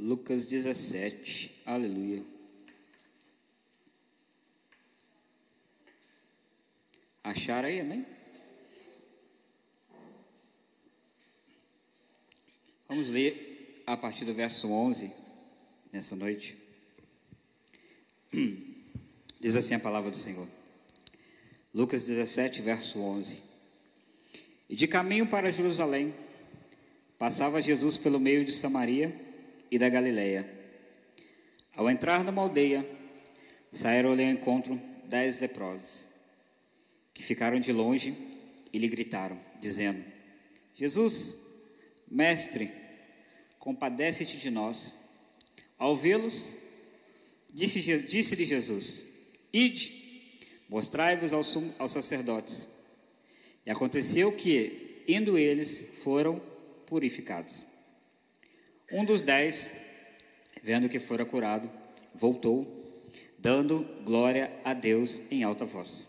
Lucas 17. Aleluia. Acharam aí, amém? Vamos ler a partir do verso 11 nessa noite. Diz assim a palavra do Senhor. Lucas 17, verso 11. E de caminho para Jerusalém, passava Jesus pelo meio de Samaria e da Galileia. Ao entrar numa aldeia, saíram-lhe ao encontro dez leprosos, que ficaram de longe e lhe gritaram, dizendo: Jesus, mestre, compadece-te de nós. Ao vê-los, disse-lhe disse Jesus: Ide, mostrai-vos aos sacerdotes. E aconteceu que, indo eles, foram purificados. Um dos dez, vendo que fora curado, voltou, dando glória a Deus em alta voz.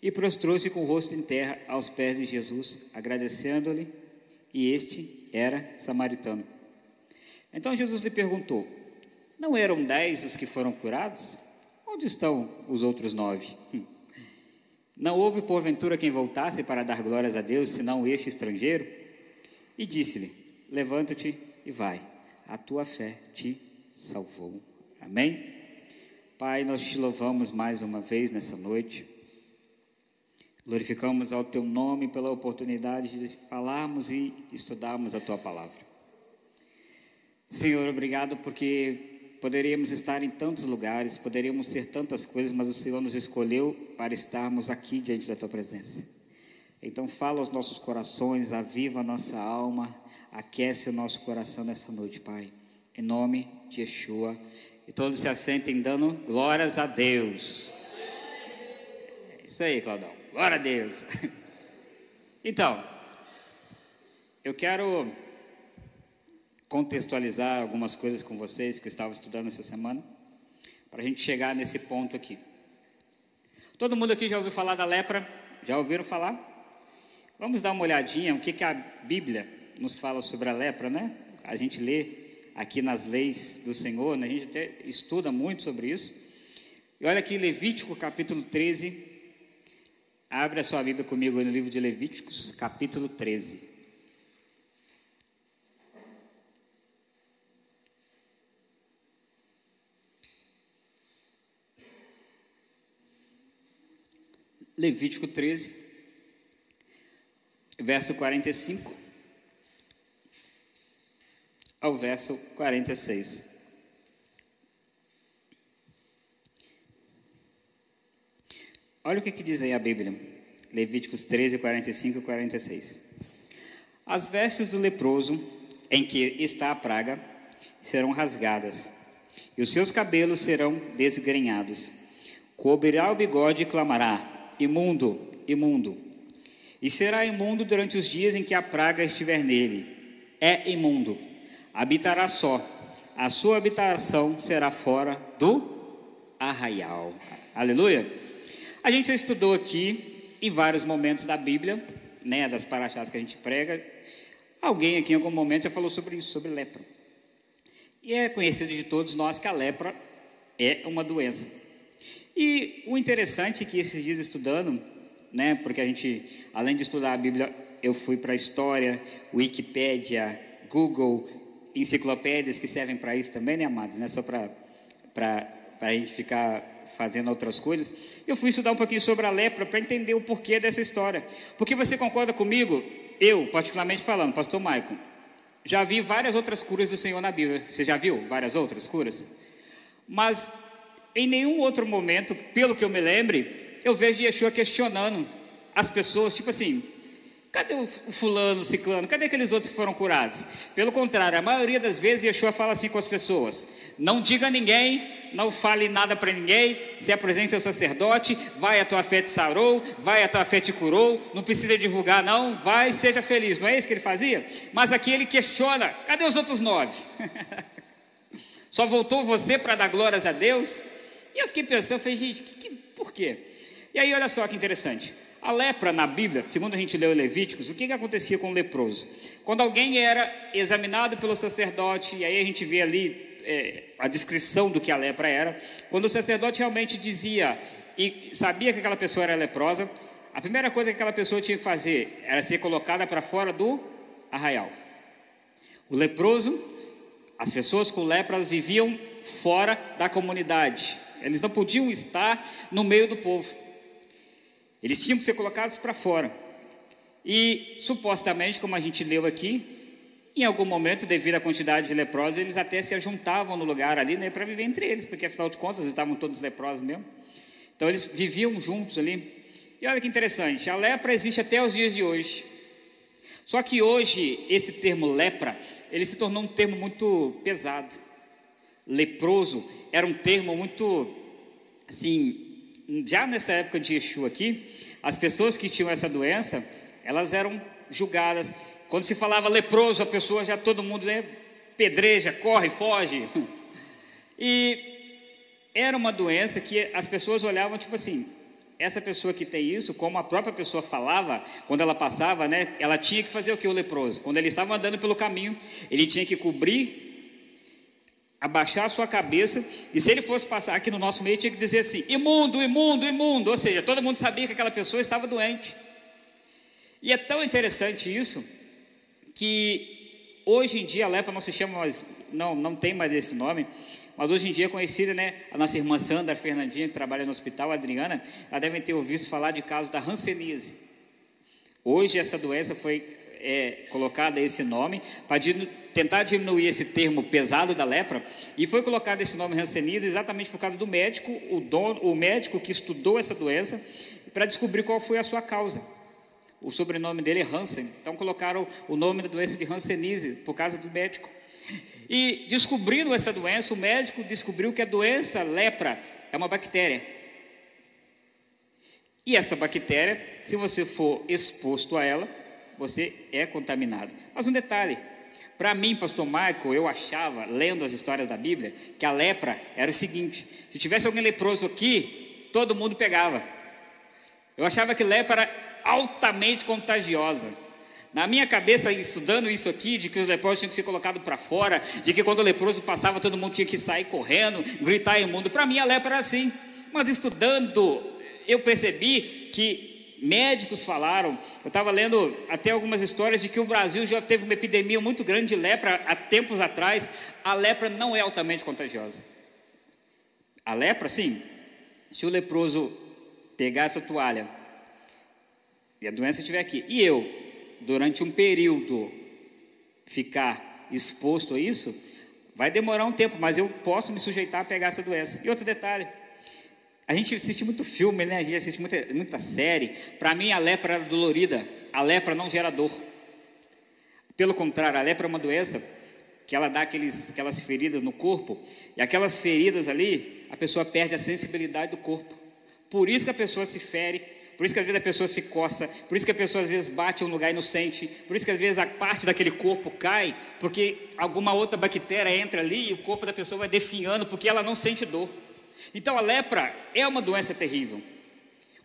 E prostrou-se com o rosto em terra aos pés de Jesus, agradecendo-lhe, e este era samaritano. Então Jesus lhe perguntou: Não eram dez os que foram curados? Onde estão os outros nove? Não houve porventura quem voltasse para dar glórias a Deus, senão este estrangeiro? E disse-lhe: Levanta-te e vai, a tua fé te salvou. Amém? Pai, nós te louvamos mais uma vez nessa noite. Glorificamos ao teu nome pela oportunidade de falarmos e estudarmos a tua palavra. Senhor, obrigado porque poderíamos estar em tantos lugares, poderíamos ser tantas coisas, mas o Senhor nos escolheu para estarmos aqui diante da tua presença. Então, fala aos nossos corações, aviva a nossa alma, aquece o nosso coração nessa noite, Pai. Em nome de Yeshua. E todos se assentem dando glórias a Deus. É isso aí, Claudão. Glória a Deus. Então, eu quero contextualizar algumas coisas com vocês que eu estava estudando essa semana, para a gente chegar nesse ponto aqui. Todo mundo aqui já ouviu falar da lepra? Já ouviram falar? Vamos dar uma olhadinha o que, que a Bíblia nos fala sobre a lepra, né? A gente lê aqui nas leis do Senhor, né? a gente até estuda muito sobre isso. E olha aqui Levítico capítulo 13. Abre a sua Bíblia comigo no livro de Levíticos, capítulo 13. Levítico 13, verso 45 ao verso 46. Olha o que, que diz aí a Bíblia, Levíticos 13, 45 e 46. As vestes do leproso em que está a praga serão rasgadas, e os seus cabelos serão desgrenhados. Cobrirá o bigode e clamará: Imundo, imundo. E será imundo durante os dias em que a praga estiver nele. É imundo habitará só, a sua habitação será fora do arraial. Aleluia? A gente já estudou aqui em vários momentos da Bíblia, né, das paraxás que a gente prega. Alguém aqui em algum momento já falou sobre isso, sobre lepra. E é conhecido de todos nós que a lepra é uma doença. E o interessante é que esses dias estudando, né, porque a gente, além de estudar a Bíblia, eu fui para a história, Wikipédia, Google, enciclopédias que servem para isso também, né, amados? Não é só para a gente ficar fazendo outras coisas. Eu fui estudar um pouquinho sobre a lepra para entender o porquê dessa história. Porque você concorda comigo? Eu, particularmente falando, pastor Maicon, já vi várias outras curas do Senhor na Bíblia. Você já viu várias outras curas? Mas em nenhum outro momento, pelo que eu me lembre, eu vejo Yeshua questionando as pessoas, tipo assim, Cadê o fulano, o ciclano? Cadê aqueles outros que foram curados? Pelo contrário, a maioria das vezes Yeshua fala assim com as pessoas: não diga a ninguém, não fale nada para ninguém, se apresente ao sacerdote, vai a tua fé te sarou, vai a tua fé te curou, não precisa divulgar não, vai, seja feliz. Não é isso que ele fazia? Mas aqui ele questiona: cadê os outros nove? Só voltou você para dar glórias a Deus? E eu fiquei pensando, eu falei, gente, que, que, por quê? E aí olha só que interessante. A lepra na Bíblia, segundo a gente leu Levíticos, o que, que acontecia com o leproso? Quando alguém era examinado pelo sacerdote, e aí a gente vê ali é, a descrição do que a lepra era, quando o sacerdote realmente dizia e sabia que aquela pessoa era leprosa, a primeira coisa que aquela pessoa tinha que fazer era ser colocada para fora do arraial. O leproso, as pessoas com lepras viviam fora da comunidade, eles não podiam estar no meio do povo. Eles tinham que ser colocados para fora. E supostamente, como a gente leu aqui, em algum momento, devido à quantidade de leprosos, eles até se ajuntavam no lugar ali né, para viver entre eles, porque afinal de contas estavam todos leprosos mesmo. Então eles viviam juntos ali. E olha que interessante, a lepra existe até os dias de hoje. Só que hoje esse termo lepra, ele se tornou um termo muito pesado. Leproso era um termo muito assim, já nessa época de Yeshua aqui, as pessoas que tinham essa doença, elas eram julgadas. Quando se falava leproso, a pessoa já todo mundo né, pedreja, corre, foge. E era uma doença que as pessoas olhavam tipo assim, essa pessoa que tem isso, como a própria pessoa falava, quando ela passava, né, ela tinha que fazer o que o leproso? Quando ele estava andando pelo caminho, ele tinha que cobrir abaixar a sua cabeça, e se ele fosse passar aqui no nosso meio, tinha que dizer assim: imundo, imundo, imundo. Ou seja, todo mundo sabia que aquela pessoa estava doente. E é tão interessante isso, que hoje em dia a lepra não se chama mais, não, não tem mais esse nome, mas hoje em dia é conhecida, né? A nossa irmã Sandra Fernandinha, que trabalha no hospital, a Adriana, ela devem ter ouvido falar de casos da hanseníase. Hoje essa doença foi é, colocada esse nome para tentar diminuir esse termo pesado da lepra, e foi colocado esse nome Hanseníase exatamente por causa do médico, o, dono, o médico que estudou essa doença, para descobrir qual foi a sua causa. O sobrenome dele é Hansen, então colocaram o nome da doença de Hanseníase por causa do médico. E descobrindo essa doença, o médico descobriu que a doença lepra é uma bactéria. E essa bactéria, se você for exposto a ela, você é contaminado. Mas um detalhe: para mim, pastor Michael, eu achava, lendo as histórias da Bíblia, que a lepra era o seguinte: se tivesse alguém leproso aqui, todo mundo pegava. Eu achava que lepra era altamente contagiosa. Na minha cabeça, estudando isso aqui, de que os leprosos tinham que ser colocados para fora, de que quando o leproso passava, todo mundo tinha que sair correndo, gritar imundo. Para mim, a lepra era assim. Mas estudando, eu percebi que médicos falaram, eu estava lendo até algumas histórias de que o Brasil já teve uma epidemia muito grande de lepra há tempos atrás. A lepra não é altamente contagiosa. A lepra, sim, se o leproso pegar essa toalha e a doença estiver aqui, e eu, durante um período, ficar exposto a isso, vai demorar um tempo, mas eu posso me sujeitar a pegar essa doença. E outro detalhe, a gente assiste muito filme, né? A gente assiste muita, muita série. Para mim, a lepra era dolorida. A lepra não gera dor. Pelo contrário, a lepra é uma doença que ela dá aqueles, aquelas feridas no corpo. E aquelas feridas ali, a pessoa perde a sensibilidade do corpo. Por isso que a pessoa se fere. Por isso que às vezes a pessoa se coça, por isso que a pessoa às vezes bate em um lugar inocente, por isso que às vezes a parte daquele corpo cai, porque alguma outra bactéria entra ali e o corpo da pessoa vai definhando, porque ela não sente dor. Então a lepra é uma doença terrível.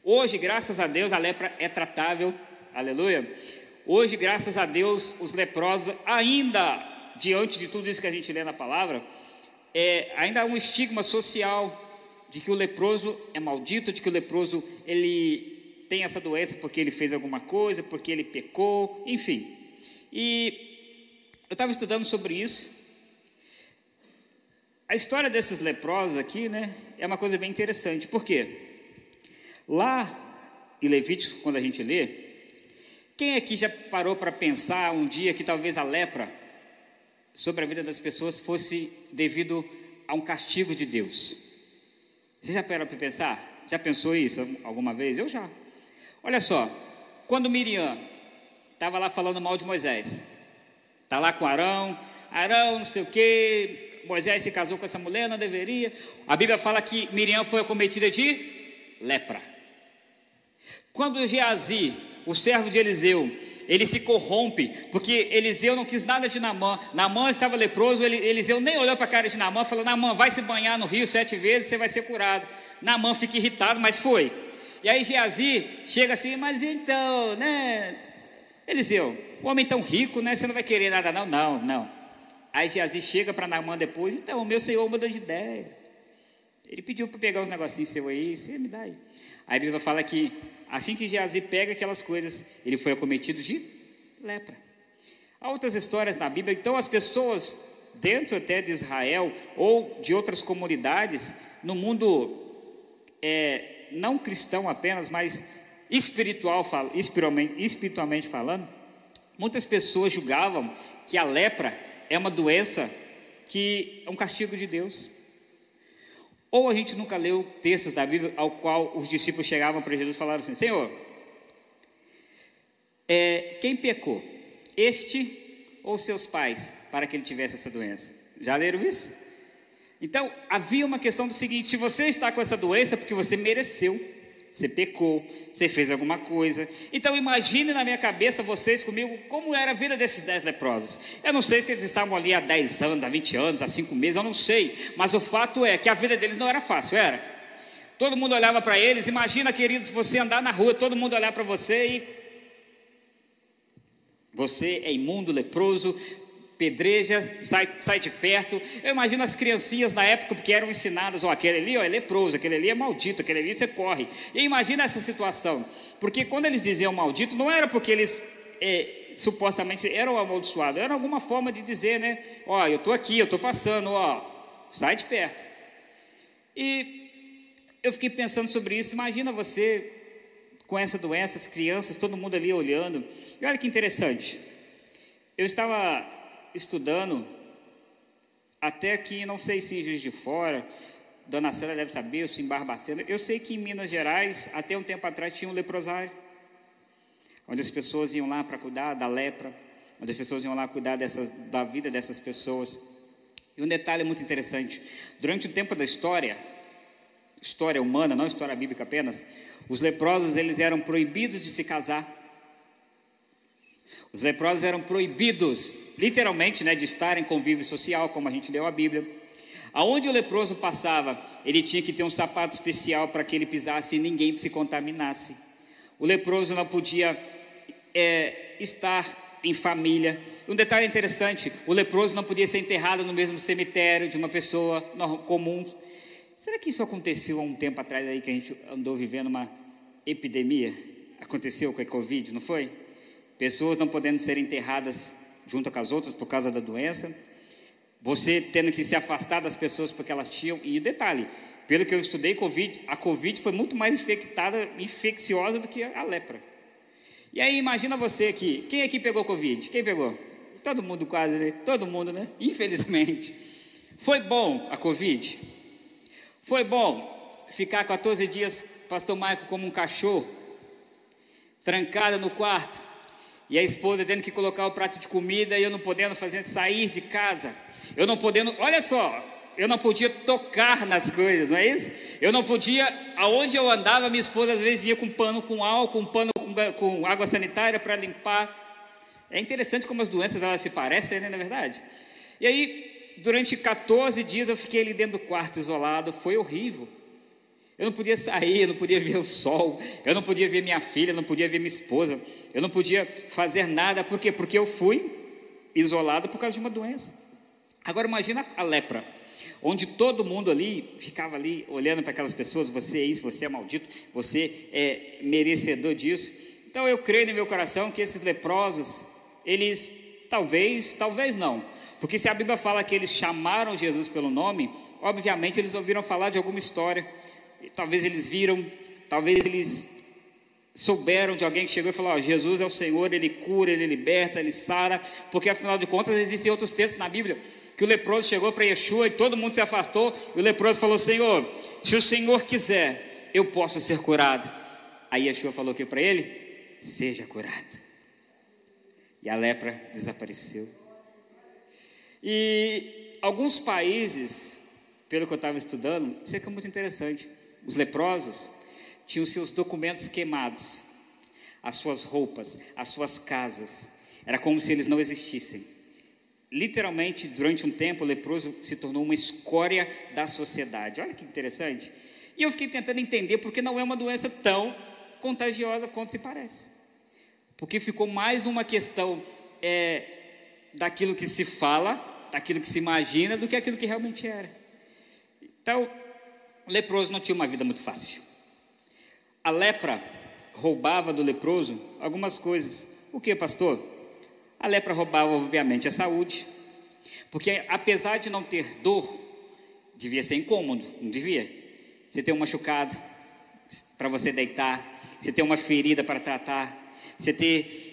Hoje, graças a Deus, a lepra é tratável. Aleluia. Hoje, graças a Deus, os leprosos, ainda diante de tudo isso que a gente lê na palavra, é, ainda há um estigma social de que o leproso é maldito, de que o leproso ele tem essa doença porque ele fez alguma coisa, porque ele pecou, enfim. E eu estava estudando sobre isso a história desses leprosos aqui, né, é uma coisa bem interessante. Por quê? Lá em Levítico, quando a gente lê, quem aqui já parou para pensar um dia que talvez a lepra sobre a vida das pessoas fosse devido a um castigo de Deus? Você já parou para pensar? Já pensou isso alguma vez? Eu já. Olha só, quando Miriam estava lá falando mal de Moisés, está lá com Arão, Arão, não sei o quê, Moisés se casou com essa mulher, não deveria. A Bíblia fala que Miriam foi acometida de lepra. Quando Geazi, o servo de Eliseu, ele se corrompe, porque Eliseu não quis nada de Namã. Namã estava leproso, Eliseu nem olhou para a cara de Namã, falou: Namã, vai se banhar no rio sete vezes, você vai ser curado. Namã fica irritado, mas foi. E aí Geazi chega assim, mas então, né? Eliseu, o homem tão rico, né? Você não vai querer nada, não? Não, não. Aí Geazi chega para Naamã depois, então, o meu senhor mudou de ideia. Ele pediu para pegar os negocinhos seu aí, você me dá aí. Aí a Bíblia fala que assim que Geazi pega aquelas coisas, ele foi acometido de lepra. Há outras histórias na Bíblia, então as pessoas dentro até de Israel ou de outras comunidades, no mundo é, não cristão apenas, mas espiritual, espiritualmente, espiritualmente falando, muitas pessoas julgavam que a lepra é uma doença que é um castigo de Deus. Ou a gente nunca leu textos da Bíblia ao qual os discípulos chegavam para Jesus e falavam assim: Senhor, é, quem pecou? Este ou seus pais para que ele tivesse essa doença? Já leram isso? Então havia uma questão do seguinte: se você está com essa doença é porque você mereceu, você pecou, você fez alguma coisa. Então imagine na minha cabeça vocês comigo como era a vida desses dez leprosos. Eu não sei se eles estavam ali há 10 anos, há 20 anos, há 5 meses, eu não sei. Mas o fato é que a vida deles não era fácil, era. Todo mundo olhava para eles. Imagina, queridos, você andar na rua, todo mundo olhar para você e. Você é imundo, leproso, pedreja, sai, sai de perto. Eu imagino as criancinhas na época que eram ensinadas, ó, aquele ali ó, é leproso, aquele ali é maldito, aquele ali você corre. E imagina essa situação, porque quando eles diziam maldito, não era porque eles é, supostamente eram amaldiçoados, era alguma forma de dizer, né? Ó, eu estou aqui, eu estou passando, ó, sai de perto. E eu fiquei pensando sobre isso, imagina você com essa doença, as crianças, todo mundo ali olhando. E olha que interessante. Eu estava estudando, até aqui, não sei se em Juiz de Fora, Dona Célia deve saber, ou se em Barbacena, eu sei que em Minas Gerais, até um tempo atrás, tinha um leprosário, onde as pessoas iam lá para cuidar da lepra, onde as pessoas iam lá cuidar dessas, da vida dessas pessoas. E um detalhe muito interessante: durante o tempo da história, história humana, não história bíblica apenas, os leprosos eles eram proibidos de se casar. Os leprosos eram proibidos, literalmente, né, de estar em convívio social, como a gente leu a Bíblia. Aonde o leproso passava, ele tinha que ter um sapato especial para que ele pisasse e ninguém se contaminasse. O leproso não podia é, estar em família. Um detalhe interessante: o leproso não podia ser enterrado no mesmo cemitério de uma pessoa comum. Será que isso aconteceu há um tempo atrás aí que a gente andou vivendo uma epidemia? Aconteceu com a Covid, não foi? Pessoas não podendo ser enterradas junto com as outras por causa da doença, você tendo que se afastar das pessoas porque elas tinham, e detalhe, pelo que eu estudei Covid, a Covid foi muito mais infectada, infecciosa do que a lepra. E aí imagina você aqui, quem aqui pegou Covid? Quem pegou? Todo mundo quase, né? Todo mundo, né? Infelizmente. Foi bom a Covid? Foi bom ficar 14 dias, pastor Maico, como um cachorro, trancado no quarto, e a esposa tendo que colocar o prato de comida e eu não podendo fazer sair de casa. Eu não podendo, olha só, eu não podia tocar nas coisas, não é isso? Eu não podia, aonde eu andava, minha esposa às vezes vinha com pano com álcool, um pano com, com água sanitária para limpar. É interessante como as doenças elas se parecem, né, na verdade? E aí, durante 14 dias eu fiquei ali dentro do quarto isolado, foi horrível. Eu não podia sair, eu não podia ver o sol, eu não podia ver minha filha, eu não podia ver minha esposa, eu não podia fazer nada, por quê? Porque eu fui isolado por causa de uma doença. Agora imagina a lepra, onde todo mundo ali ficava ali olhando para aquelas pessoas, você é isso, você é maldito, você é merecedor disso. Então eu creio no meu coração que esses leprosos, eles talvez, talvez não, porque se a Bíblia fala que eles chamaram Jesus pelo nome, obviamente eles ouviram falar de alguma história talvez eles viram, talvez eles souberam de alguém que chegou e falou: oh, Jesus é o Senhor, Ele cura, Ele liberta, Ele sara, porque afinal de contas existem outros textos na Bíblia que o leproso chegou para Yeshua e todo mundo se afastou, e o leproso falou: Senhor, se o Senhor quiser, eu posso ser curado. Aí Yeshua falou que para ele: seja curado. E a lepra desapareceu. E alguns países, pelo que eu estava estudando, isso aqui é muito interessante. Os leprosos tinham seus documentos queimados, as suas roupas, as suas casas. Era como se eles não existissem. Literalmente, durante um tempo, o leproso se tornou uma escória da sociedade. Olha que interessante. E eu fiquei tentando entender porque não é uma doença tão contagiosa quanto se parece. Porque ficou mais uma questão é, daquilo que se fala, daquilo que se imagina, do que aquilo que realmente era. Então, o leproso não tinha uma vida muito fácil. A lepra roubava do leproso algumas coisas. O que, pastor? A lepra roubava, obviamente, a saúde, porque apesar de não ter dor, devia ser incômodo, não devia? Você tem um machucado para você deitar, você tem uma ferida para tratar, você ter,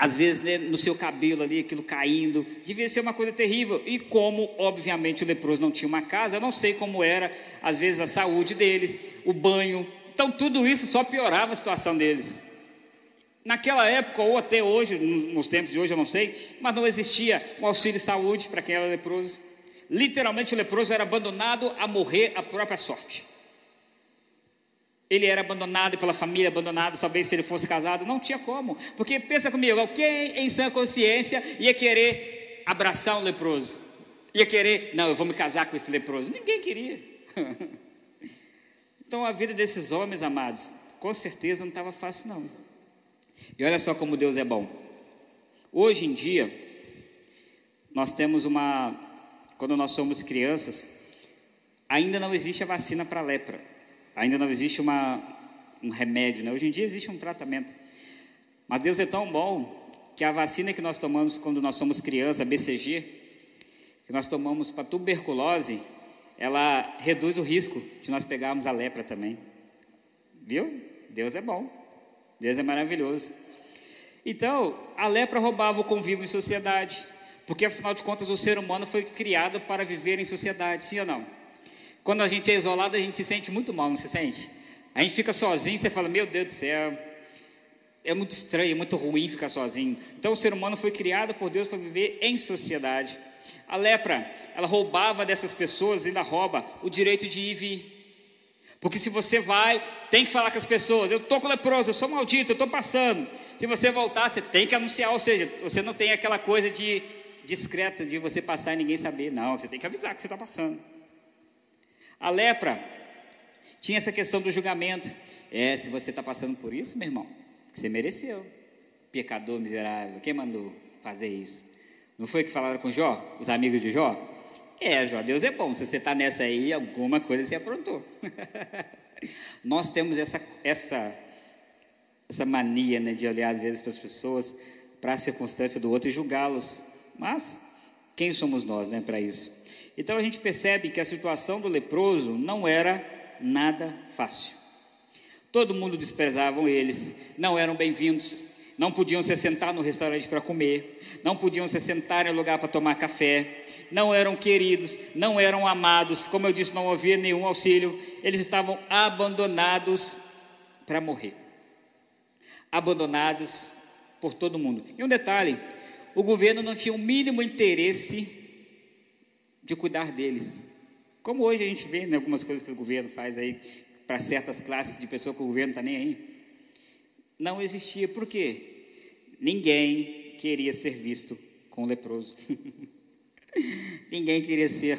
às vezes, né, no seu cabelo ali, aquilo caindo, devia ser uma coisa terrível. E como, obviamente, o leproso não tinha uma casa, eu não sei como era, às vezes, a saúde deles, o banho. Então, tudo isso só piorava a situação deles. Naquela época, ou até hoje, nos tempos de hoje, eu não sei, mas não existia um auxílio saúde para quem era leproso. Literalmente, o leproso era abandonado a morrer à própria sorte. Ele era abandonado pela família, abandonado, talvez se ele fosse casado, não tinha como. Porque pensa comigo, quem em sã consciência ia querer abraçar um leproso? Ia querer, não, eu vou me casar com esse leproso. Ninguém queria. então a vida desses homens, amados, com certeza não estava fácil, não. E olha só como Deus é bom. Hoje em dia, nós temos uma. Quando nós somos crianças, ainda não existe a vacina para lepra. Ainda não existe uma, um remédio, né? Hoje em dia existe um tratamento. Mas Deus é tão bom que a vacina que nós tomamos quando nós somos criança, BCG, que nós tomamos para tuberculose, ela reduz o risco de nós pegarmos a lepra também. Viu? Deus é bom. Deus é maravilhoso. Então, a lepra roubava o convívio em sociedade, porque afinal de contas o ser humano foi criado para viver em sociedade, sim ou não? Quando a gente é isolado, a gente se sente muito mal, não se sente? A gente fica sozinho, você fala, meu Deus do céu, é muito estranho, é muito ruim ficar sozinho. Então o ser humano foi criado por Deus para viver em sociedade. A lepra, ela roubava dessas pessoas, ainda rouba o direito de ir e vir. Porque se você vai, tem que falar com as pessoas, eu estou com leproso, eu sou maldito, eu estou passando. Se você voltar, você tem que anunciar, ou seja, você não tem aquela coisa de discreta de você passar e ninguém saber. Não, você tem que avisar que você está passando. A lepra tinha essa questão do julgamento. É, se você está passando por isso, meu irmão, você mereceu. Pecador miserável, quem mandou fazer isso? Não foi que falaram com Jó, os amigos de Jó? É, Jó, Deus é bom. Se você está nessa aí, alguma coisa você aprontou. Nós temos essa, essa, essa mania né, de olhar às vezes para as pessoas, para a circunstância do outro e julgá-los. Mas quem somos nós né, para isso? Então a gente percebe que a situação do leproso não era nada fácil. Todo mundo desprezavam eles, não eram bem-vindos, não podiam se sentar no restaurante para comer, não podiam se sentar em lugar para tomar café, não eram queridos, não eram amados, como eu disse, não havia nenhum auxílio, eles estavam abandonados para morrer. Abandonados por todo mundo. E um detalhe: o governo não tinha o mínimo interesse de cuidar deles. Como hoje a gente vê né, algumas coisas que o governo faz aí para certas classes de pessoas que o governo está nem aí. Não existia. Por quê? Ninguém queria ser visto com leproso. Ninguém queria ser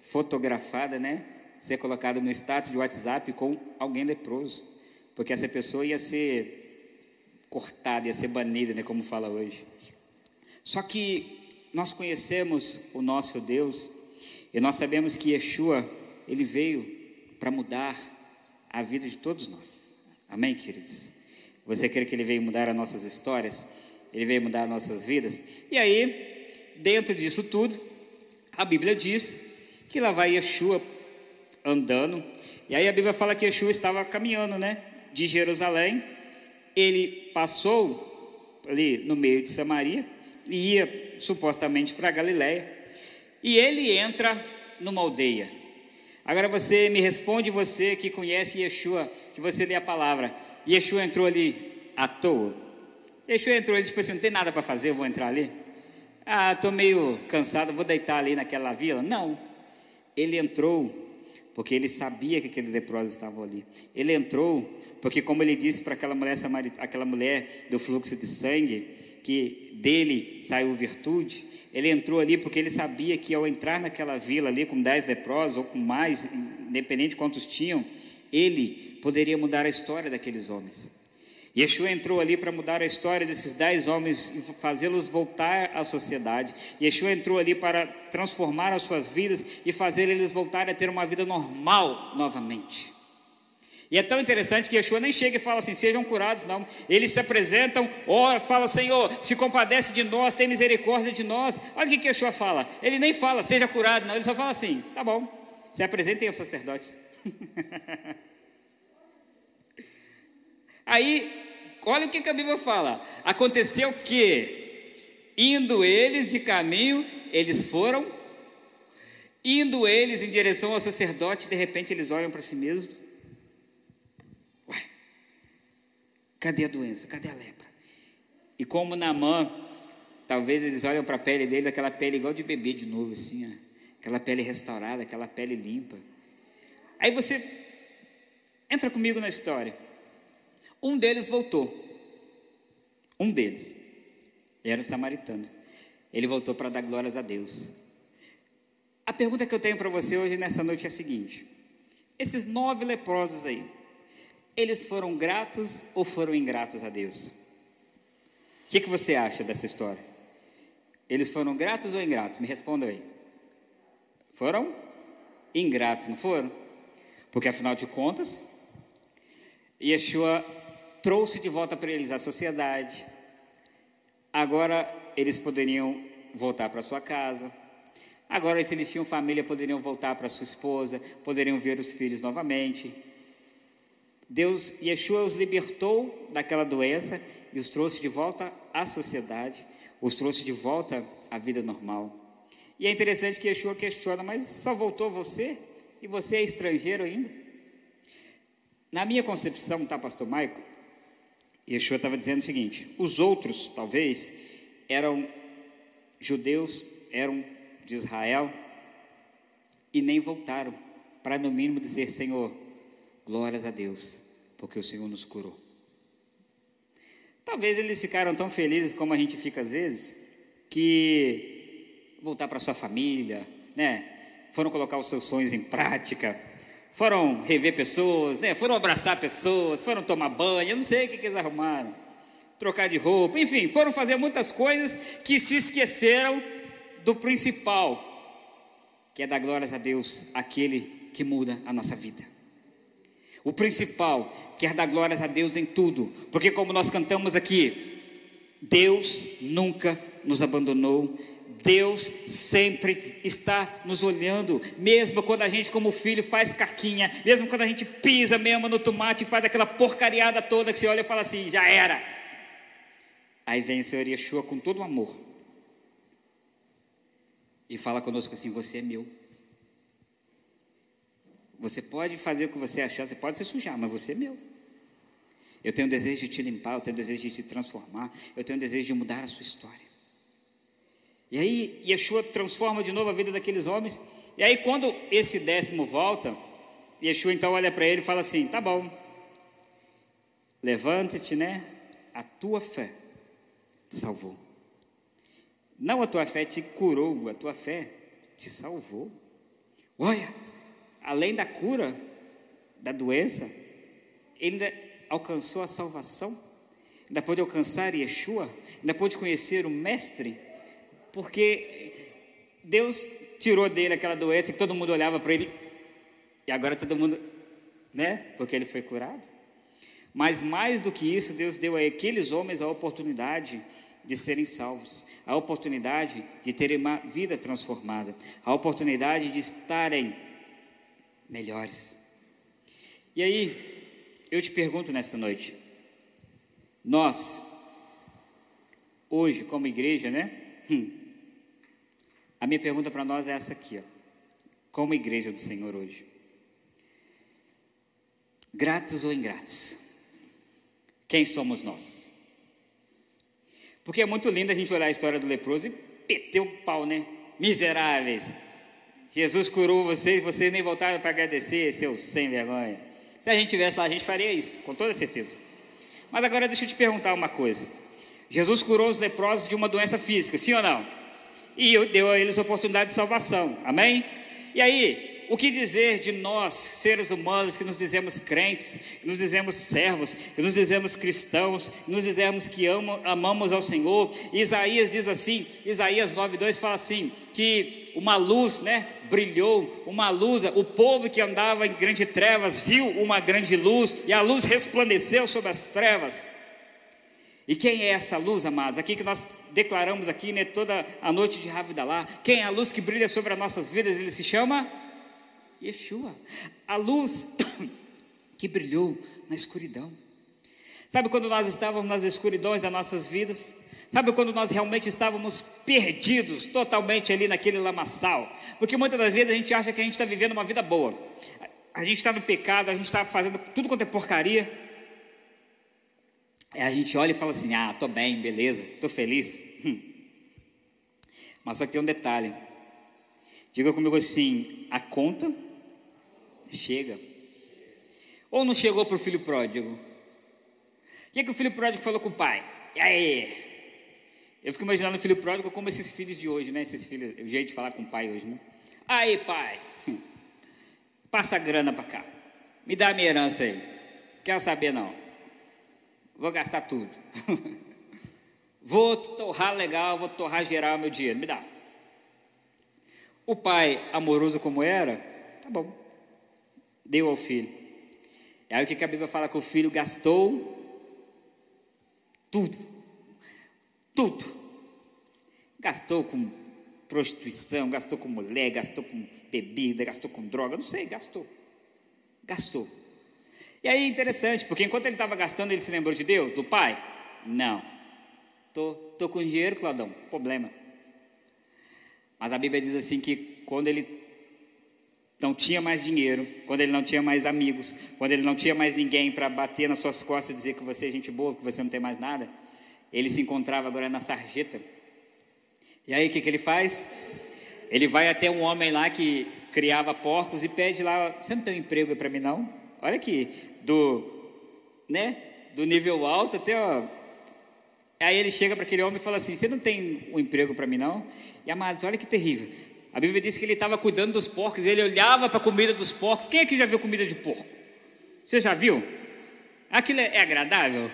fotografada, né? Ser colocada no status de WhatsApp com alguém leproso. Porque essa pessoa ia ser cortada, ia ser banida, né? Como fala hoje. Só que nós conhecemos o nosso Deus e nós sabemos que Yeshua, ele veio para mudar a vida de todos nós. Amém, queridos? Você crê que ele veio mudar as nossas histórias? Ele veio mudar as nossas vidas? E aí, dentro disso tudo, a Bíblia diz que lá vai Yeshua andando. E aí a Bíblia fala que Yeshua estava caminhando, né? De Jerusalém. Ele passou ali no meio de Samaria e ia supostamente para Galiléia, e ele entra numa aldeia. Agora você me responde, você que conhece Yeshua, que você lê a palavra. Yeshua entrou ali à toa. Yeshua entrou ali, tipo assim, não tem nada para fazer, eu vou entrar ali. Ah, estou meio cansado, vou deitar ali naquela vila. Não. Ele entrou porque ele sabia que aqueles leprosos estavam ali. Ele entrou porque, como ele disse para aquela mulher, aquela mulher do fluxo de sangue, que dele saiu virtude, ele entrou ali porque ele sabia que ao entrar naquela vila ali com dez leprosos ou com mais, independente de quantos tinham, ele poderia mudar a história daqueles homens. Yeshua entrou ali para mudar a história desses dez homens e fazê-los voltar à sociedade. Yeshua entrou ali para transformar as suas vidas e fazer eles voltarem a ter uma vida normal novamente. E é tão interessante que Yeshua nem chega e fala assim, sejam curados, não. Eles se apresentam, ora, fala, Senhor, se compadece de nós, tem misericórdia de nós. Olha o que, Yeshua fala. Ele nem fala, seja curado, não. Ele só fala assim, tá bom, se apresentem aos sacerdotes. Aí, olha o que, que a Bíblia fala. Aconteceu que, indo eles de caminho, eles foram, indo eles em direção ao sacerdote, de repente eles olham para si mesmos. Cadê a doença? Cadê a lepra? E como Namã, talvez eles olham para a pele dele, aquela pele igual de bebê de novo, assim, ó, aquela pele restaurada, aquela pele limpa. Aí você entra comigo na história. Um deles voltou. Um deles. Era samaritano. Ele voltou para dar glórias a Deus. A pergunta que eu tenho para você hoje nessa noite é a seguinte: esses nove leprosos aí, eles foram gratos ou foram ingratos a Deus? O que, que você acha dessa história? Eles foram gratos ou ingratos? Me responda aí. Foram ingratos, não foram? Porque afinal de contas, Yeshua trouxe de volta para eles a sociedade. Agora eles poderiam voltar para sua casa. Agora, se eles tinham família, poderiam voltar para sua esposa, poderiam ver os filhos novamente. Deus, Yeshua os libertou daquela doença e os trouxe de volta à sociedade, os trouxe de volta à vida normal. E é interessante que Yeshua questiona, mas só voltou você? E você é estrangeiro ainda? Na minha concepção, tá, pastor Maico? Yeshua estava dizendo o seguinte: os outros, talvez, eram judeus, eram de Israel, e nem voltaram, para no mínimo dizer: Senhor, glórias a Deus, porque o Senhor nos curou. Talvez eles ficaram tão felizes como a gente fica às vezes, que voltar para sua família, né? Foram colocar os seus sonhos em prática, foram rever pessoas, né? foram abraçar pessoas, foram tomar banho, eu não sei o que, que eles arrumaram, trocar de roupa, enfim, foram fazer muitas coisas que se esqueceram do principal, que é dar glórias a Deus, aquele que muda a nossa vida. O principal, que é dar glórias a Deus em tudo, porque como nós cantamos aqui, Deus nunca nos abandonou, Deus sempre está nos olhando, mesmo quando a gente, como filho, faz caquinha, mesmo quando a gente pisa mesmo no tomate e faz aquela porcariada toda que você olha e fala assim: já era. Aí vem o Senhor Yeshua com todo o amor e fala conosco assim: Você é meu. Você pode fazer o que você achar, você pode se sujar, mas você é meu. Eu tenho desejo de te limpar, eu tenho desejo de te transformar, eu tenho desejo de mudar a sua história. E aí Yeshua transforma de novo a vida daqueles homens. E aí quando esse décimo volta, Yeshua então olha para ele e fala assim: "Tá bom. Levanta-te, né? A tua fé te salvou. Não a tua fé te curou, a tua fé te salvou. Olha, além da cura da doença, ele ainda alcançou a salvação, ainda pôde alcançar Yeshua, ainda pôde conhecer o Mestre porque Deus tirou dele aquela doença que todo mundo olhava para ele e agora todo mundo, né? Porque ele foi curado. Mas mais do que isso, Deus deu a aqueles homens a oportunidade de serem salvos, a oportunidade de terem uma vida transformada, a oportunidade de estarem melhores. E aí, eu te pergunto nessa noite, nós, hoje, como igreja, né? Hum, a minha pergunta para nós é essa aqui, ó. como igreja do Senhor hoje. Gratos ou ingratos? Quem somos nós? Porque é muito lindo a gente olhar a história do leproso e meter o pau, né? Miseráveis. Jesus curou vocês, vocês nem voltaram para agradecer, seus sem vergonha. Se a gente tivesse lá, a gente faria isso, com toda certeza. Mas agora deixa eu te perguntar uma coisa. Jesus curou os leprosos de uma doença física, sim ou não? E deu a eles a oportunidade de salvação, amém? E aí, o que dizer de nós, seres humanos, que nos dizemos crentes, que nos dizemos servos, que nos dizemos cristãos, que nos dizemos que amo, amamos ao Senhor? Isaías diz assim, Isaías 9,2 fala assim, que uma luz, né, brilhou, uma luz, o povo que andava em grande trevas viu uma grande luz, e a luz resplandeceu sobre as trevas. E quem é essa luz, amados? Aqui que nós declaramos aqui, né, toda a noite de Ravidalá. Quem é a luz que brilha sobre as nossas vidas? Ele se chama Yeshua. A luz que brilhou na escuridão. Sabe quando nós estávamos nas escuridões das nossas vidas? Sabe quando nós realmente estávamos perdidos totalmente ali naquele lamaçal? Porque muitas das vezes a gente acha que a gente está vivendo uma vida boa. A gente está no pecado, a gente está fazendo tudo quanto é porcaria. Aí a gente olha e fala assim: ah, estou bem, beleza, estou feliz. Mas só que tem um detalhe. Diga comigo assim: a conta chega. Ou não chegou para o filho pródigo? O que, é que o filho pródigo falou com o pai? E aí? Eu fico imaginando o filho pródigo como esses filhos de hoje, né? Esses filhos, o jeito de falar com o pai hoje, né? Aí, pai, passa a grana para cá. Me dá a minha herança aí. Quero saber não. Vou gastar tudo. vou torrar legal, vou torrar geral meu dinheiro. Me dá. O pai, amoroso como era, tá bom. Deu ao filho. E aí o que a Bíblia fala que o filho gastou tudo. Tudo. Gastou com prostituição, gastou com mulher, gastou com bebida, gastou com droga, não sei, gastou. Gastou. E aí é interessante, porque enquanto ele estava gastando, ele se lembrou de Deus, do pai? Não. Tô, tô com dinheiro, Claudão, problema. Mas a Bíblia diz assim que quando ele não tinha mais dinheiro, quando ele não tinha mais amigos, quando ele não tinha mais ninguém para bater nas suas costas e dizer que você é gente boa, que você não tem mais nada, ele se encontrava agora na sarjeta. E aí o que, que ele faz? Ele vai até um homem lá que criava porcos e pede lá: Você não tem um emprego para mim, não? Olha aqui, do, né, do nível alto até. Ó, aí ele chega para aquele homem e fala assim: Você não tem um emprego para mim, não? E amados, olha que terrível. A Bíblia diz que ele estava cuidando dos porcos, ele olhava para a comida dos porcos. Quem aqui já viu comida de porco? Você já viu? Aquilo é, é agradável?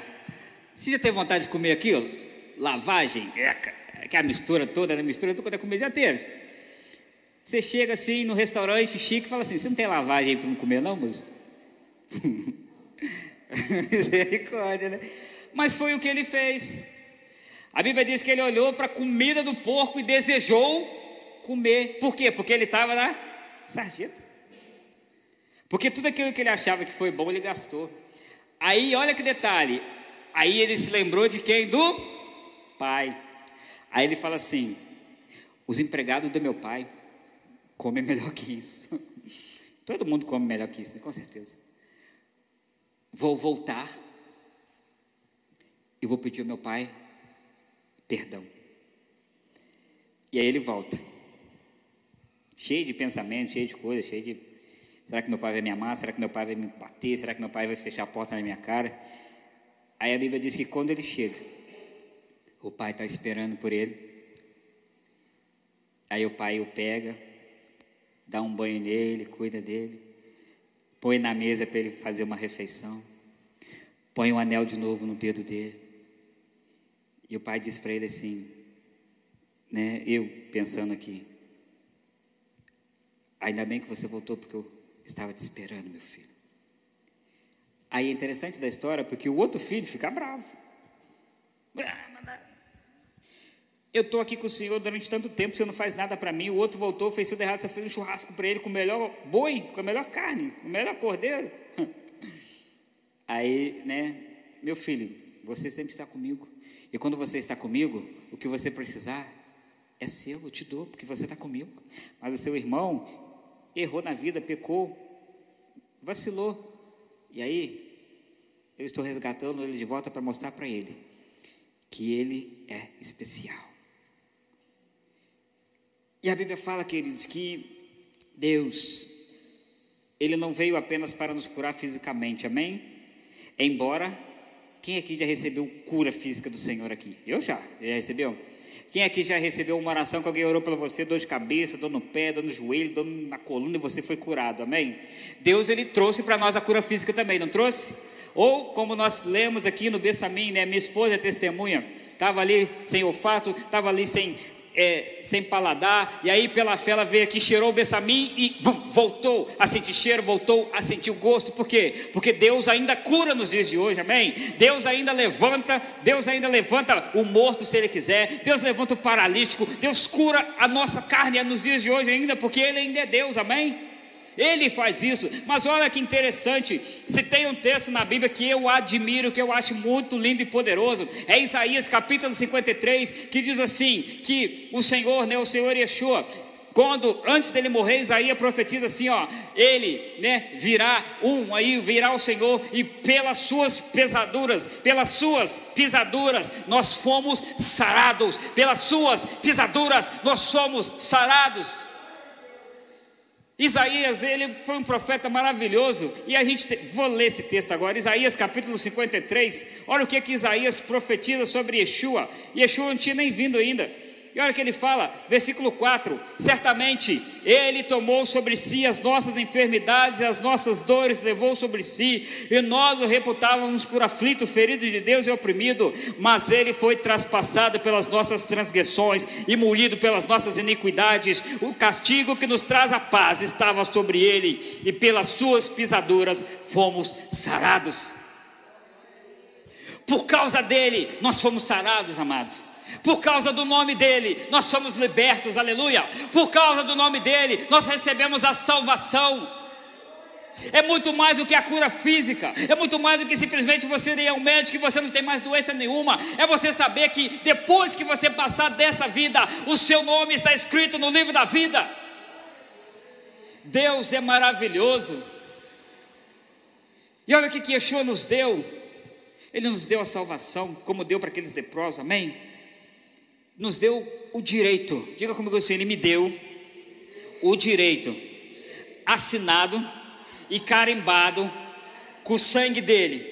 Você já teve vontade de comer aquilo? Lavagem, que a mistura toda, a mistura toda, a comida já teve. Você chega assim no restaurante chique e fala assim: Você não tem lavagem para não comer, não, moço? Misericórdia, né? Mas foi o que ele fez. A Bíblia diz que ele olhou para a comida do porco e desejou comer. Por quê? Porque ele estava na sarjeta. Porque tudo aquilo que ele achava que foi bom, ele gastou. Aí, olha que detalhe. Aí ele se lembrou de quem? Do pai. Aí ele fala assim: os empregados do meu pai comem melhor que isso. Todo mundo come melhor que isso, com certeza. Vou voltar e vou pedir ao meu pai perdão. E aí ele volta cheio de pensamentos, cheio de coisas, cheio de. Será que meu pai vai me amar? Será que meu pai vai me bater? Será que meu pai vai fechar a porta na minha cara? Aí a Bíblia diz que quando ele chega, o pai está esperando por ele. Aí o pai o pega, dá um banho nele, cuida dele, põe na mesa para ele fazer uma refeição, põe um anel de novo no dedo dele. E o pai diz para ele assim, né, eu pensando aqui, Ainda bem que você voltou porque eu estava te esperando, meu filho. Aí é interessante da história porque o outro filho fica bravo. Eu estou aqui com o senhor durante tanto tempo, você não faz nada para mim. O outro voltou, fez tudo errado, você fez um churrasco para ele com o melhor boi, com a melhor carne, com o melhor cordeiro. Aí, né, meu filho, você sempre está comigo. E quando você está comigo, o que você precisar é seu, eu te dou, porque você está comigo. Mas o seu irmão, errou na vida, pecou, vacilou. E aí, eu estou resgatando ele de volta para mostrar para ele que ele é especial. E a Bíblia fala, queridos, que Deus, Ele não veio apenas para nos curar fisicamente, amém? Embora Quem aqui já recebeu cura física do Senhor aqui? Eu já. Já recebeu? Quem aqui já recebeu uma oração que alguém orou pela você, dor de cabeça, dor no pé, dor no joelho, dor na coluna e você foi curado? Amém? Deus ele trouxe para nós a cura física também, não trouxe? Ou como nós lemos aqui no Bessamim, né? Minha esposa é testemunha, estava ali sem olfato, estava ali sem é, sem paladar, e aí pela fé ela veio aqui, cheirou o bessamim e bum, voltou a sentir cheiro, voltou a sentir o gosto, por quê? Porque Deus ainda cura nos dias de hoje, amém? Deus ainda levanta, Deus ainda levanta o morto se Ele quiser, Deus levanta o paralítico, Deus cura a nossa carne nos dias de hoje ainda, porque Ele ainda é Deus, amém? Ele faz isso, mas olha que interessante. Se tem um texto na Bíblia que eu admiro, que eu acho muito lindo e poderoso, é Isaías capítulo 53, que diz assim: que o Senhor, né, o Senhor Yeshua, quando antes dele morrer, Isaías profetiza assim, ó, ele, né, virá um aí, virá o Senhor e pelas suas pesaduras, pelas suas pisaduras nós fomos sarados, pelas suas pisaduras nós somos sarados. Isaías, ele foi um profeta maravilhoso, e a gente, vou ler esse texto agora, Isaías capítulo 53, olha o que que Isaías profetiza sobre Yeshua, Yeshua não tinha nem vindo ainda, e olha que ele fala, versículo 4: Certamente ele tomou sobre si as nossas enfermidades e as nossas dores levou sobre si, e nós o reputávamos por aflito, ferido de Deus e oprimido, mas ele foi traspassado pelas nossas transgressões e moído pelas nossas iniquidades. O castigo que nos traz a paz estava sobre ele, e pelas suas pisaduras fomos sarados. Por causa dele, nós fomos sarados, amados. Por causa do nome dele, nós somos libertos, aleluia. Por causa do nome dele, nós recebemos a salvação. É muito mais do que a cura física, é muito mais do que simplesmente você ir ao médico e você não tem mais doença nenhuma. É você saber que depois que você passar dessa vida, o seu nome está escrito no livro da vida. Deus é maravilhoso. E olha o que, Yeshua nos deu. Ele nos deu a salvação, como deu para aqueles leprosos, amém? Nos deu o direito, diga comigo assim: Ele me deu o direito, assinado e carimbado com o sangue dele,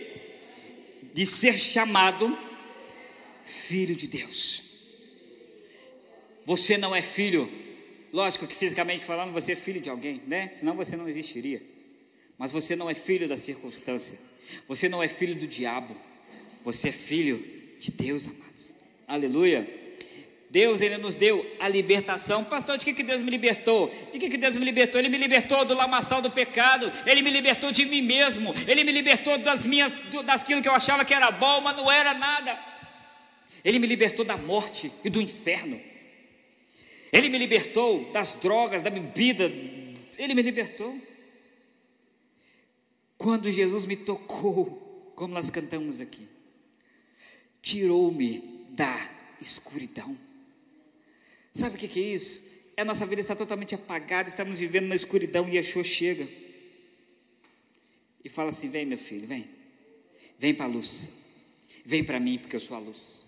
de ser chamado filho de Deus. Você não é filho, lógico que fisicamente falando, você é filho de alguém, né? Senão você não existiria. Mas você não é filho da circunstância, você não é filho do diabo, você é filho de Deus, amados. Aleluia. Deus ele nos deu a libertação. Pastor, de que, que Deus me libertou? De que, que Deus me libertou? Ele me libertou do lamaçal do pecado, Ele me libertou de mim mesmo, Ele me libertou das minhas, daquilo que eu achava que era bom, mas não era nada. Ele me libertou da morte e do inferno. Ele me libertou das drogas, da bebida. Ele me libertou. Quando Jesus me tocou, como nós cantamos aqui, tirou-me da escuridão. Sabe o que é isso? É a nossa vida está totalmente apagada, estamos vivendo na escuridão e Yeshua chega e fala assim: Vem, meu filho, vem, vem para a luz, vem para mim, porque eu sou a luz.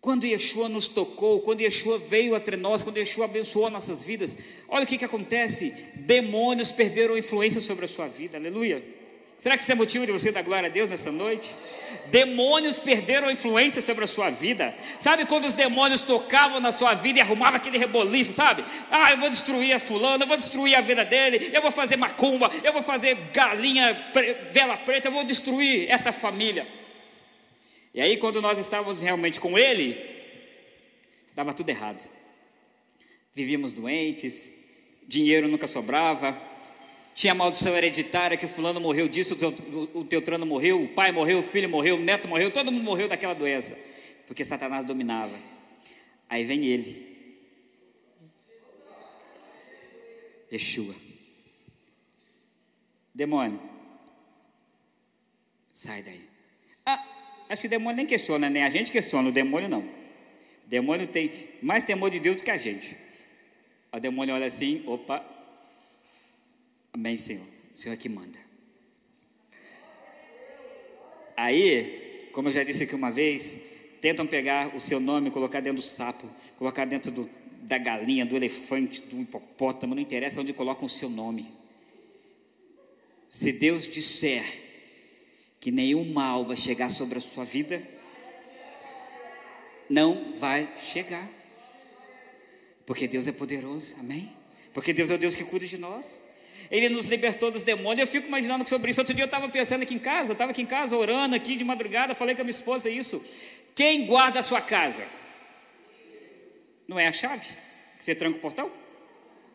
Quando Yeshua nos tocou, quando Yeshua veio entre nós, quando Yeshua abençoou nossas vidas, olha o que, que acontece: demônios perderam influência sobre a sua vida, aleluia. Será que isso é motivo de você dar glória a Deus nessa noite? Demônios perderam a influência sobre a sua vida. Sabe quando os demônios tocavam na sua vida e arrumavam aquele reboliço, sabe? Ah, eu vou destruir a fulano, eu vou destruir a vida dele, eu vou fazer macumba, eu vou fazer galinha, vela preta, eu vou destruir essa família. E aí, quando nós estávamos realmente com ele, dava tudo errado. Vivíamos doentes, dinheiro nunca sobrava, tinha maldição hereditária que o fulano morreu disso, o, teu, o, o teutrano morreu, o pai morreu, o filho morreu, o neto morreu, todo mundo morreu daquela doença, porque Satanás dominava. Aí vem ele, Yeshua, demônio, sai daí. Ah, acho que demônio nem questiona, nem a gente questiona, o demônio não. O demônio tem mais temor de Deus do que a gente. O demônio olha assim, opa, Amém, Senhor. O Senhor é que manda. Aí, como eu já disse aqui uma vez, tentam pegar o seu nome, colocar dentro do sapo, colocar dentro do, da galinha, do elefante, do hipopótamo, não interessa onde colocam o seu nome. Se Deus disser que nenhum mal vai chegar sobre a sua vida. Não vai chegar. Porque Deus é poderoso, amém? Porque Deus é o Deus que cuida de nós. Ele nos libertou dos demônios. Eu fico imaginando sobre isso. Outro dia eu estava pensando aqui em casa, estava aqui em casa orando aqui de madrugada, falei com a minha esposa isso. Quem guarda a sua casa? Não é a chave? Que você tranca o portão?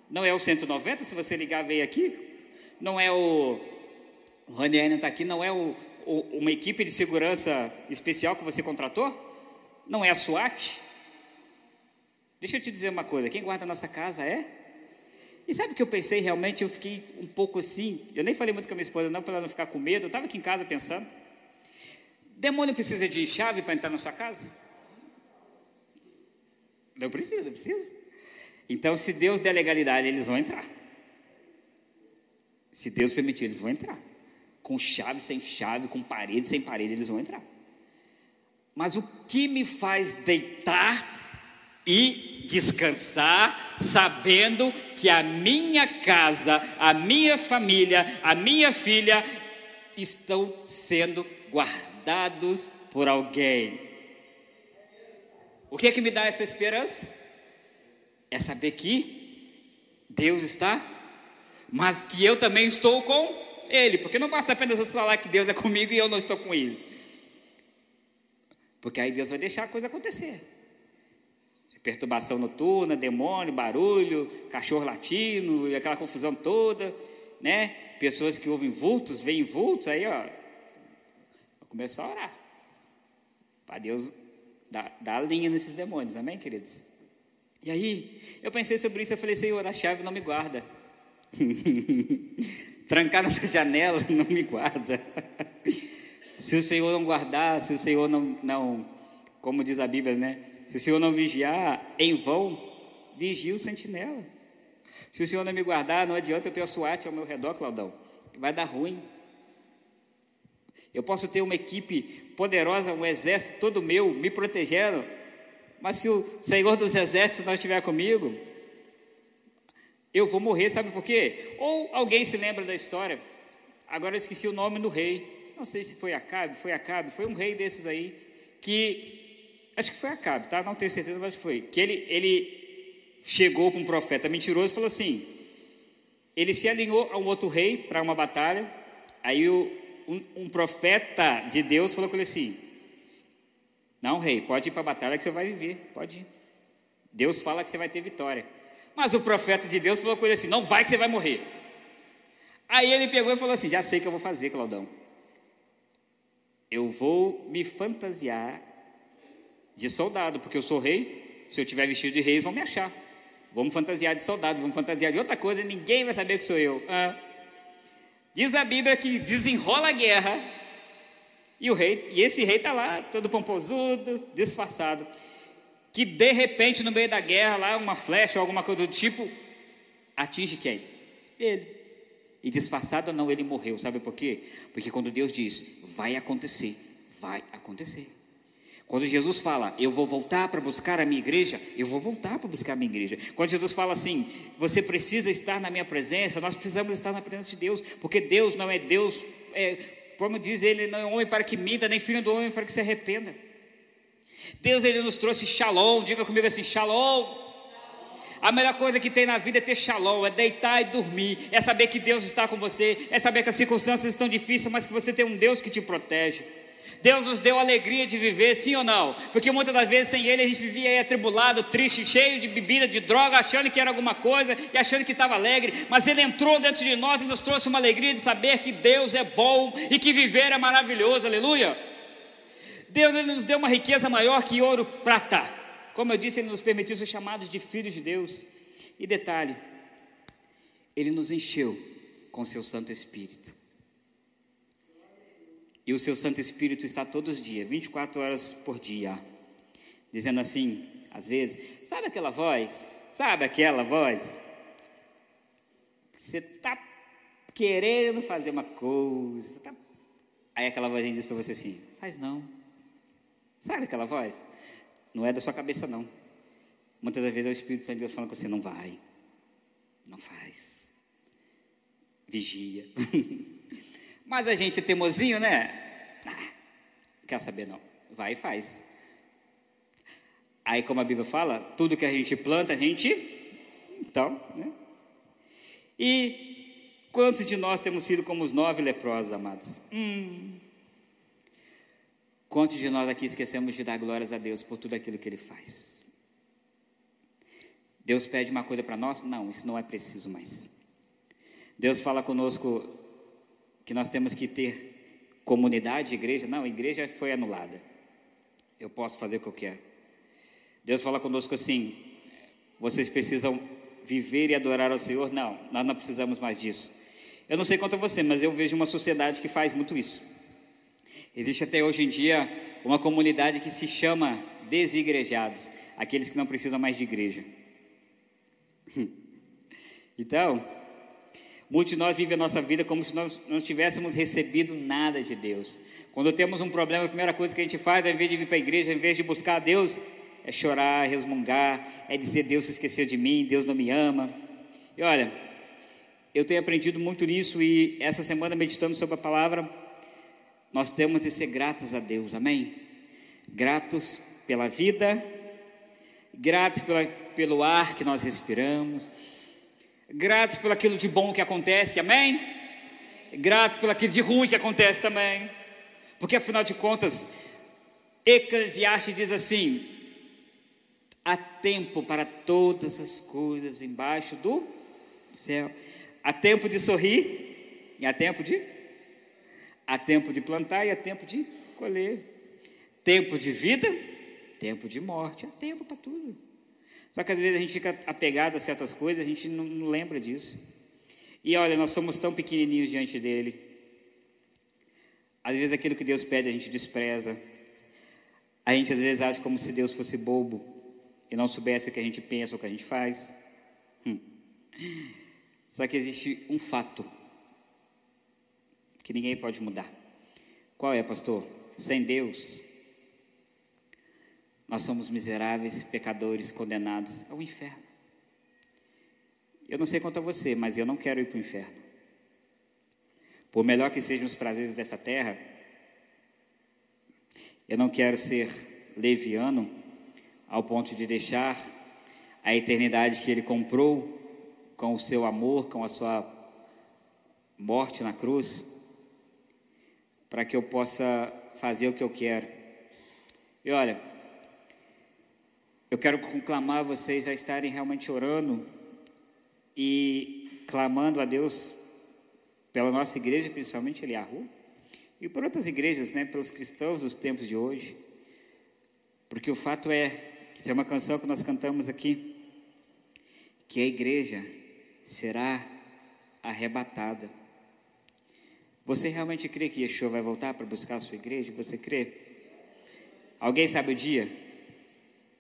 Não é o 190, se você ligar, veio aqui? Não é o. O Ranier está aqui, não é o, o, uma equipe de segurança especial que você contratou? Não é a SWAT? Deixa eu te dizer uma coisa: quem guarda a nossa casa é e sabe o que eu pensei realmente? Eu fiquei um pouco assim. Eu nem falei muito com a minha esposa, não, para ela não ficar com medo. Eu estava aqui em casa pensando. Demônio precisa de chave para entrar na sua casa? Não precisa, não precisa. Então, se Deus der legalidade, eles vão entrar. Se Deus permitir, eles vão entrar. Com chave, sem chave, com parede, sem parede, eles vão entrar. Mas o que me faz deitar e descansar, sabendo que a minha casa, a minha família, a minha filha estão sendo guardados por alguém. O que é que me dá essa esperança? É saber que Deus está, mas que eu também estou com Ele, porque não basta apenas eu falar que Deus é comigo e eu não estou com Ele, porque aí Deus vai deixar a coisa acontecer perturbação noturna, demônio, barulho, cachorro latino e aquela confusão toda, né? Pessoas que ouvem vultos, veem vultos, aí, ó, começar a orar. Para Deus dar, dar a linha nesses demônios, amém, queridos? E aí, eu pensei sobre isso, eu falei, Senhor, a chave não me guarda. Trancar nessa janela não me guarda. se o Senhor não guardar, se o Senhor não, não como diz a Bíblia, né? Se o Senhor não vigiar, em vão, vigia o sentinela. Se o Senhor não me guardar, não adianta eu ter a SWAT ao meu redor, Claudão. Vai dar ruim. Eu posso ter uma equipe poderosa, um exército todo meu, me protegendo, mas se o Senhor dos Exércitos não estiver comigo, eu vou morrer, sabe por quê? Ou alguém se lembra da história, agora eu esqueci o nome do rei, não sei se foi Acabe, foi Acabe, foi um rei desses aí, que acho que foi Acabe, tá? Não tenho certeza, mas foi. Que ele, ele chegou para um profeta mentiroso e falou assim: ele se alinhou a um outro rei para uma batalha. Aí o, um, um, profeta de Deus falou com ele assim: Não, rei, pode ir para a batalha que você vai viver, pode ir. Deus fala que você vai ter vitória. Mas o profeta de Deus falou com ele assim: Não vai que você vai morrer. Aí ele pegou e falou assim: Já sei o que eu vou fazer, Claudão. Eu vou me fantasiar de soldado, porque eu sou rei. Se eu tiver vestido de rei, eles vão me achar. Vamos fantasiar de soldado, vamos fantasiar de outra coisa, ninguém vai saber que sou eu. Ah. Diz a Bíblia que desenrola a guerra e o rei, e esse rei está lá, todo pomposudo, disfarçado. Que de repente, no meio da guerra, lá, uma flecha ou alguma coisa do tipo, atinge quem? Ele. E disfarçado não, ele morreu. Sabe por quê? Porque quando Deus diz, vai acontecer, vai acontecer. Quando Jesus fala, eu vou voltar para buscar a minha igreja, eu vou voltar para buscar a minha igreja. Quando Jesus fala assim, você precisa estar na minha presença, nós precisamos estar na presença de Deus, porque Deus não é Deus, é, como diz ele, não é homem para que minta, nem filho do homem para que se arrependa. Deus ele nos trouxe shalom, diga comigo assim, shalom. A melhor coisa que tem na vida é ter shalom, é deitar e dormir, é saber que Deus está com você, é saber que as circunstâncias estão difíceis, mas que você tem um Deus que te protege. Deus nos deu alegria de viver, sim ou não? Porque muitas das vezes sem Ele a gente vivia aí atribulado, triste, cheio de bebida, de droga, achando que era alguma coisa e achando que estava alegre. Mas Ele entrou dentro de nós e nos trouxe uma alegria de saber que Deus é bom e que viver é maravilhoso, aleluia. Deus ele nos deu uma riqueza maior que ouro, prata. Como eu disse, Ele nos permitiu ser chamados de filhos de Deus. E detalhe, Ele nos encheu com Seu Santo Espírito. E o seu Santo Espírito está todos os dias, 24 horas por dia, dizendo assim, às vezes, sabe aquela voz? Sabe aquela voz? Você está querendo fazer uma coisa, tá... aí aquela vozinha diz para você assim: faz não. Sabe aquela voz? Não é da sua cabeça, não. Muitas vezes é o Espírito Santo de Deus falando com você: não vai, não faz, vigia. Mas a gente é teimosinho, né? quer saber não. Vai e faz. Aí, como a Bíblia fala, tudo que a gente planta, a gente. Então, né? E quantos de nós temos sido como os nove leprosos, amados? Hum. Quantos de nós aqui esquecemos de dar glórias a Deus por tudo aquilo que Ele faz? Deus pede uma coisa para nós? Não, isso não é preciso mais. Deus fala conosco que nós temos que ter comunidade, igreja. Não, a igreja foi anulada. Eu posso fazer o que eu quero. Deus fala conosco assim: vocês precisam viver e adorar ao Senhor? Não, nós não precisamos mais disso. Eu não sei quanto a você, mas eu vejo uma sociedade que faz muito isso. Existe até hoje em dia uma comunidade que se chama desigrejados, aqueles que não precisam mais de igreja. Então, muitos de nós vivem a nossa vida como se nós não tivéssemos recebido nada de Deus. Quando temos um problema, a primeira coisa que a gente faz, ao invés de vir para a igreja, ao invés de buscar a Deus, é chorar, resmungar, é dizer Deus se esqueceu de mim, Deus não me ama. E olha, eu tenho aprendido muito nisso e essa semana meditando sobre a palavra, nós temos de ser gratos a Deus, amém? Gratos pela vida, gratos pela, pelo ar que nós respiramos, gratos pelo aquilo de bom que acontece, amém? Grato pelo aquilo de ruim que acontece também, porque afinal de contas, Eclesiastes diz assim: Há tempo para todas as coisas embaixo do céu. Há tempo de sorrir e há tempo de há tempo de plantar e há tempo de colher. Tempo de vida, tempo de morte, há tempo para tudo. Só que às vezes a gente fica apegado a certas coisas, a gente não, não lembra disso. E olha, nós somos tão pequenininhos diante dele. Às vezes aquilo que Deus pede a gente despreza. A gente às vezes acha como se Deus fosse bobo e não soubesse o que a gente pensa ou o que a gente faz. Hum. Só que existe um fato que ninguém pode mudar. Qual é, pastor? Sem Deus, nós somos miseráveis, pecadores, condenados ao inferno. Eu não sei quanto a você, mas eu não quero ir para o inferno. Por melhor que sejam os prazeres dessa terra, eu não quero ser leviano ao ponto de deixar a eternidade que ele comprou com o seu amor, com a sua morte na cruz, para que eu possa fazer o que eu quero. E olha, eu quero conclamar vocês a estarem realmente orando e clamando a Deus pela nossa igreja, principalmente Eliahu, e por outras igrejas, né, pelos cristãos dos tempos de hoje. Porque o fato é tem uma canção que nós cantamos aqui, que a igreja será arrebatada. Você realmente crê que Yeshua vai voltar para buscar a sua igreja? Você crê? Alguém sabe o dia?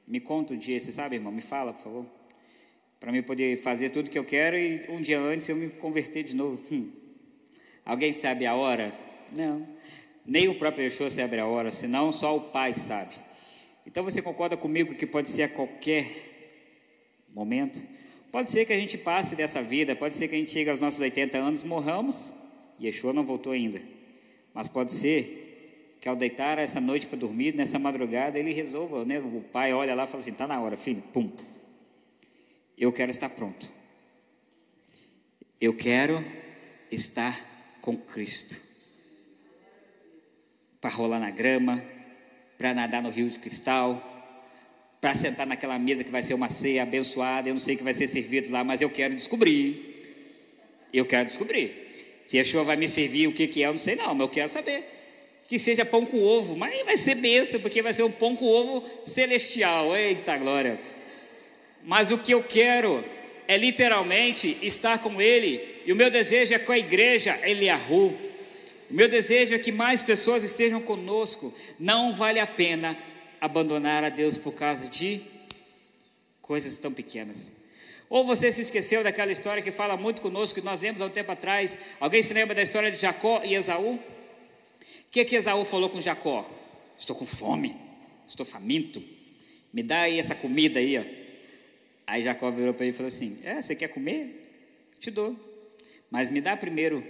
Me conta o dia, você sabe, irmão? Me fala, por favor. Para mim poder fazer tudo que eu quero e um dia antes eu me converter de novo. Hum. Alguém sabe a hora? Não. Nem o próprio Yeshua sabe a hora, senão só o Pai sabe. Então você concorda comigo que pode ser a qualquer momento? Pode ser que a gente passe dessa vida, pode ser que a gente chegue aos nossos 80 anos, morramos, e Yeshua não voltou ainda. Mas pode ser que ao deitar essa noite para dormir, nessa madrugada, ele resolva, né? O pai olha lá e fala assim: está na hora, filho, pum. Eu quero estar pronto. Eu quero estar com Cristo. Para rolar na grama, para nadar no rio de cristal, para sentar naquela mesa que vai ser uma ceia abençoada, eu não sei o que vai ser servido lá, mas eu quero descobrir. Eu quero descobrir. Se a chuva vai me servir o que, que é, eu não sei não, mas eu quero saber. Que seja pão com ovo, mas vai ser benção, porque vai ser um pão com ovo celestial. Eita glória! Mas o que eu quero é literalmente estar com Ele, e o meu desejo é com a igreja Eliahu o meu desejo é que mais pessoas estejam conosco. Não vale a pena abandonar a Deus por causa de coisas tão pequenas. Ou você se esqueceu daquela história que fala muito conosco, que nós lemos há um tempo atrás. Alguém se lembra da história de Jacó e Esaú? O que, que Esaú falou com Jacó? Estou com fome, estou faminto, me dá aí essa comida aí. Ó. Aí Jacó virou para ele e falou assim: É, você quer comer? Te dou, mas me dá primeiro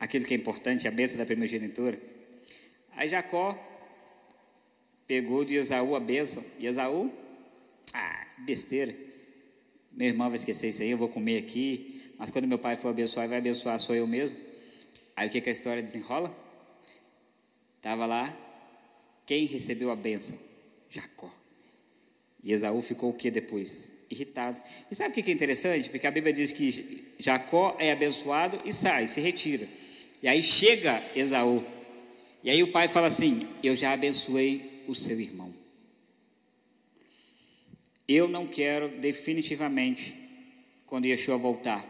aquilo que é importante, a bênção da primogenitura. Aí Jacó pegou de Esaú a bênção. E Esaú, ah, besteira. Meu irmão vai esquecer isso aí, eu vou comer aqui. Mas quando meu pai for abençoar, vai abençoar sou eu mesmo. Aí o que, que a história desenrola? Estava lá, quem recebeu a bênção? Jacó. E Esaú ficou o que depois? Irritado. E sabe o que é interessante? Porque a Bíblia diz que Jacó é abençoado e sai, se retira. E aí chega Esaú. E aí o pai fala assim: Eu já abençoei o seu irmão. Eu não quero definitivamente, quando Yeshua voltar,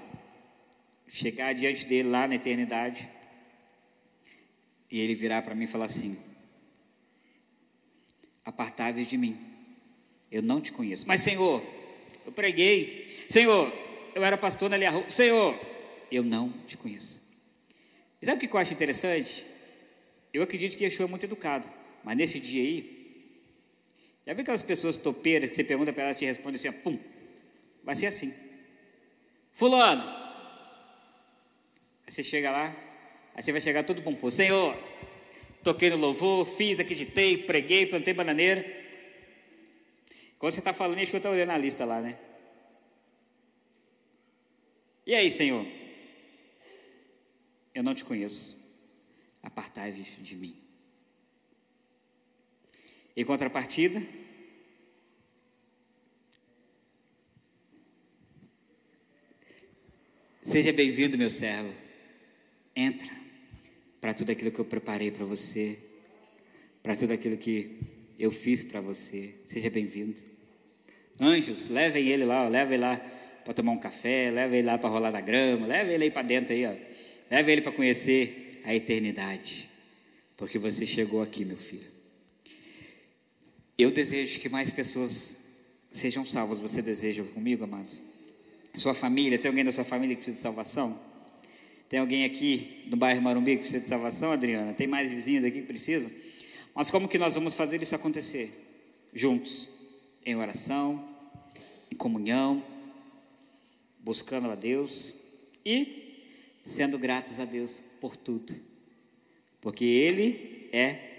chegar diante dele lá na eternidade e ele virar para mim e falar assim: Apartáveis de mim, eu não te conheço. Mas, Senhor, eu preguei. Senhor, eu era pastor na Rua. Senhor, eu não te conheço. E sabe o que eu acho interessante? Eu acredito que Yeshua é muito educado, mas nesse dia aí, já viu aquelas pessoas topeiras que você pergunta para elas e te respondem assim, pum, vai ser assim. Fulano, aí você chega lá, aí você vai chegar todo bom, Senhor, toquei no louvor, fiz, acreditei, preguei, plantei bananeira. Quando você está falando, Yeshua está olhando a lista lá, né? E aí, Senhor? Eu não te conheço. Apartai-vos de mim. Em contrapartida, seja bem-vindo, meu servo. Entra para tudo aquilo que eu preparei para você, para tudo aquilo que eu fiz para você. Seja bem-vindo. Anjos, levem ele lá, levem ele lá para tomar um café, levem ele lá para rolar na grama, levem ele aí para dentro aí, ó. Ele para conhecer a eternidade, porque você chegou aqui, meu filho. Eu desejo que mais pessoas sejam salvas. Você deseja comigo, amados? Sua família, tem alguém da sua família que precisa de salvação? Tem alguém aqui no bairro Marumbi que precisa de salvação, Adriana? Tem mais vizinhos aqui que precisam? Mas como que nós vamos fazer isso acontecer? Juntos, em oração, em comunhão, buscando a Deus e sendo gratos a Deus por tudo, porque Ele é